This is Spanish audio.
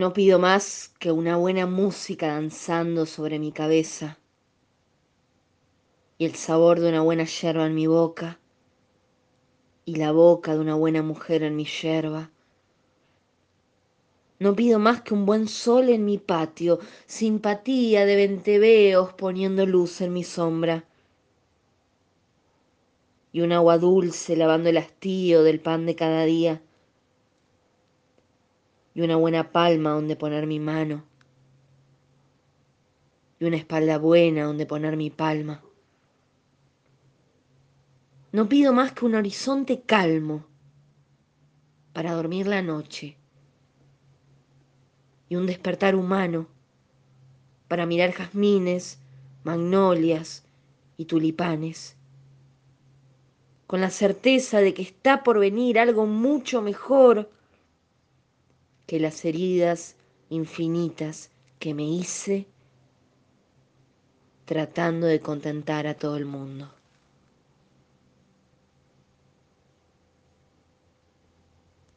No pido más que una buena música danzando sobre mi cabeza. Y el sabor de una buena yerba en mi boca. Y la boca de una buena mujer en mi yerba. No pido más que un buen sol en mi patio, simpatía de venteveos poniendo luz en mi sombra. Y un agua dulce lavando el hastío del pan de cada día y una buena palma donde poner mi mano y una espalda buena donde poner mi palma. No pido más que un horizonte calmo para dormir la noche y un despertar humano para mirar jazmines, magnolias y tulipanes, con la certeza de que está por venir algo mucho mejor que las heridas infinitas que me hice tratando de contentar a todo el mundo.